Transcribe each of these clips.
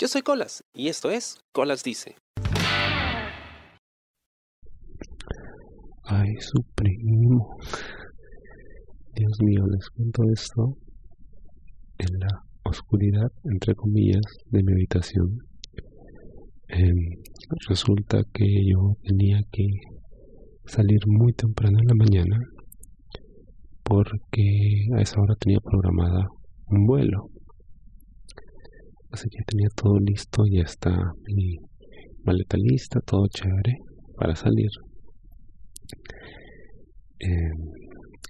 Yo soy Colas y esto es Colas Dice. Ay, su primo. Dios mío, les cuento esto en la oscuridad, entre comillas, de mi habitación. Em, resulta que yo tenía que salir muy temprano en la mañana porque a esa hora tenía programada un vuelo. Así que tenía todo listo, ya está mi maleta lista, todo chévere para salir. Em,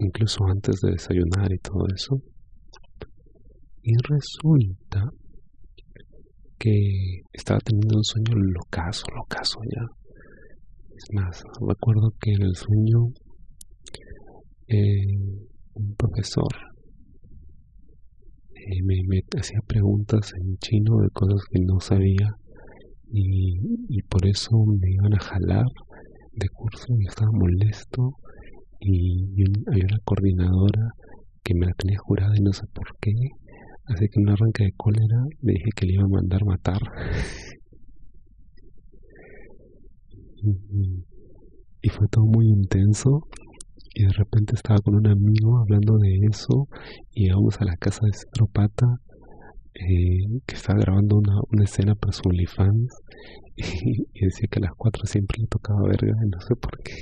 incluso antes de desayunar y todo eso. Y resulta que estaba teniendo un sueño locazo, locazo ya. Es más, recuerdo que en el sueño eh, un profesor me, me, hacía preguntas en chino de cosas que no sabía y, y por eso me iban a jalar de curso y estaba molesto y, había una coordinadora que me la tenía jurada y no sé por qué así que en un arranque de cólera le dije que le iba a mandar matar. Y fue todo muy intenso y de repente estaba con un amigo hablando de eso y llegamos a la casa de Cedro eh, que estaba grabando una, una escena para su OnlyFans y, decía que a las cuatro siempre le tocaba verga y no sé por qué.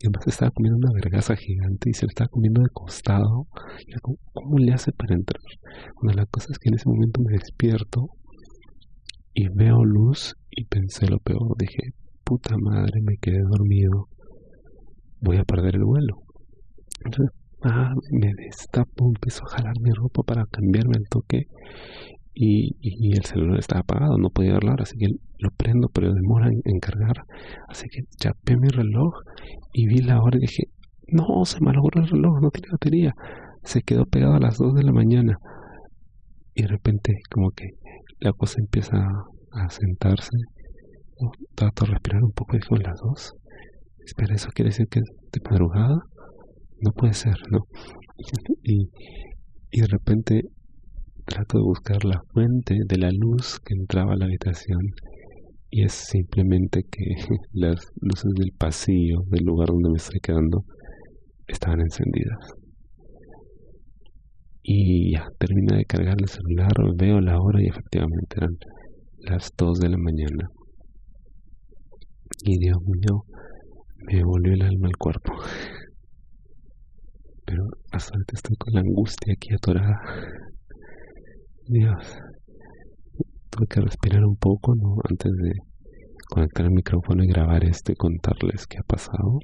Y además estaba comiendo una vergaza gigante y se lo estaba comiendo de costado. Y yo, ¿cómo, ¿cómo le hace para entrar? bueno la cosa es que en ese momento me despierto y veo luz y pensé lo peor. Dije puta madre me quedé dormido voy a perder el vuelo. Entonces, ah, me destapo, empiezo a jalar mi ropa para cambiarme el toque y, y, el celular estaba apagado, no podía hablar, así que lo prendo, pero demora en, cargar. Así que chapé mi reloj y vi la hora y dije, no, se malogró el reloj, no tiene batería. Se quedó pegado a las 2 de la mañana. Y de repente, como que la cosa empieza a, sentarse. Trato de respirar un poco y dijo, las 2 espera, ¿eso quiere decir que de madrugada? No puede ser, ¿no? Y, y de repente trato de buscar la fuente de la luz que entraba a la habitación y es simplemente que las luces del pasillo del lugar donde me estoy quedando estaban encendidas. Y ya, termina de cargar el celular, veo la hora y efectivamente eran las 2 de la mañana. Y Dios mío, me volvió el alma al cuerpo. Pero hasta ahorita estoy con la angustia aquí atorada. Dios, tuve que respirar un poco, ¿no? Antes de conectar el micrófono y grabar esto y contarles qué ha pasado.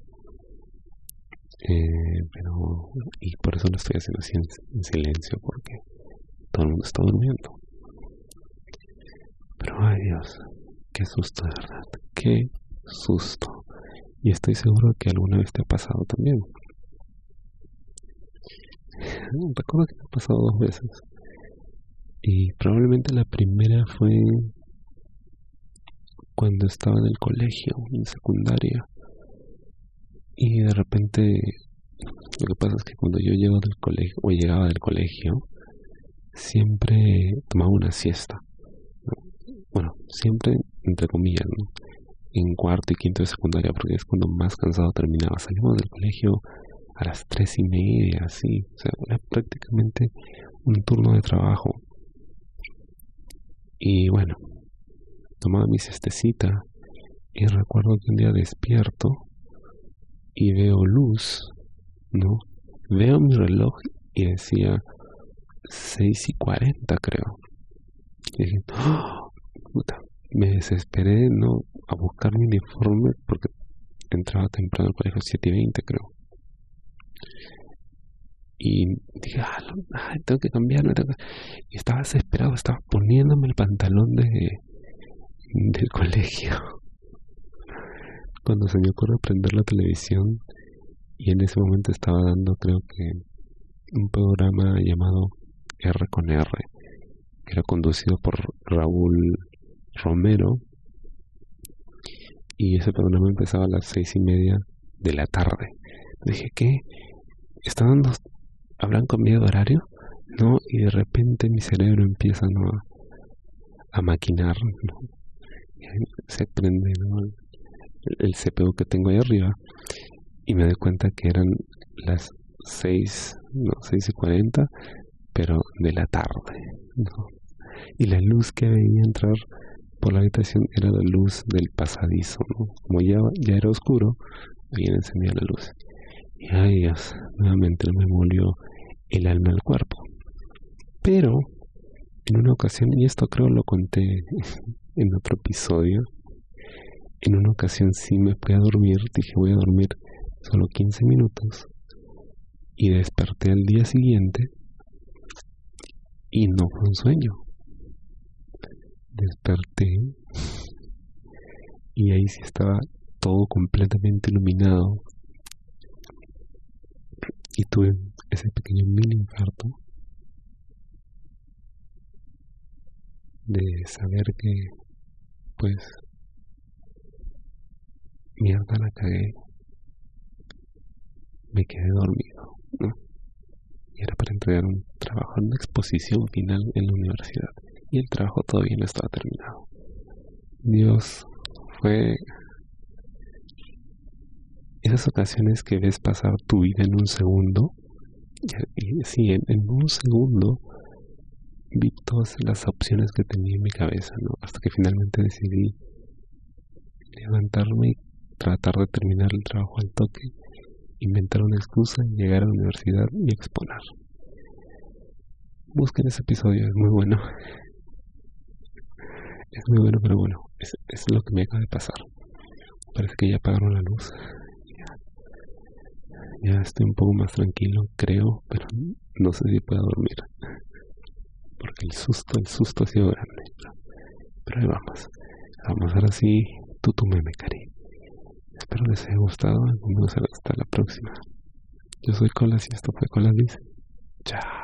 Eh, pero, y por eso lo estoy haciendo así en, en silencio, porque todo el mundo está durmiendo. Pero, ay Dios, qué susto de verdad, qué susto. Y estoy seguro que alguna vez te ha pasado también. Recuerdo que me ha pasado dos veces. Y probablemente la primera fue cuando estaba en el colegio, en secundaria. Y de repente, lo que pasa es que cuando yo llego del colegio, o llegaba del colegio, siempre tomaba una siesta. Bueno, siempre entre comillas, ¿no? En cuarto y quinto de secundaria, porque es cuando más cansado terminaba. Salimos del colegio a las tres y media, así, o sea, era prácticamente un turno de trabajo. Y bueno, tomaba mi cestecita y recuerdo que un día despierto y veo luz, ¿no? Veo mi reloj y decía seis y cuarenta, creo. Y dije, ¡Oh, puta, me desesperé no a buscar mi uniforme porque entraba temprano al colegio 7 y 20 creo. Y dije ah, tengo que cambiarme y estaba desesperado estaba poniéndome el pantalón de del colegio. Cuando se me ocurre prender la televisión y en ese momento estaba dando creo que un programa llamado R con R que era conducido por Raúl Romero y ese programa empezaba a las seis y media de la tarde. Dije, ¿qué? ¿Están dando, hablan conmigo de horario? No, y de repente mi cerebro empieza ¿no? a maquinar. Se prende el, CPU que tengo ahí arriba y me doy cuenta que eran las 6, no, 6 y 40, pero de la tarde. Y la luz que veía entrar por la habitación era la luz del pasadizo. Como ya, ya era oscuro, alguien encendía la luz. Y ay Dios, nuevamente me molió el alma al cuerpo. Pero en una ocasión, y esto creo lo conté en otro episodio, en una ocasión sí me fui a dormir, dije voy a dormir solo 15 minutos y desperté al día siguiente y no fue un sueño. Desperté y ahí sí estaba todo completamente iluminado. Y tuve ese pequeño mini infarto de saber que pues mierda la cagué. Me quedé dormido ¿no? y era para entregar un trabajo una exposición final en la universidad y el trabajo todavía no estaba terminado Dios fue esas ocasiones que ves pasar tu vida en un segundo y sí, en un segundo vi todas las opciones que tenía en mi cabeza, ¿no? Hasta que finalmente decidí levantarme y tratar de terminar el trabajo al toque, inventar una excusa, llegar a la universidad y exponer. Busquen ese episodio, es muy bueno. Es muy bueno, pero bueno, es, es lo que me acaba de pasar. Parece que ya apagaron la luz. Ya, estoy un poco más tranquilo, creo, pero no sé si puedo dormir porque el susto, el susto ha sido grande. Pero ahí vamos. Vamos ahora sí, tú tu cari. Espero les haya gustado. Hasta la próxima. Yo soy Colas y esto fue Colas Dice. Chao.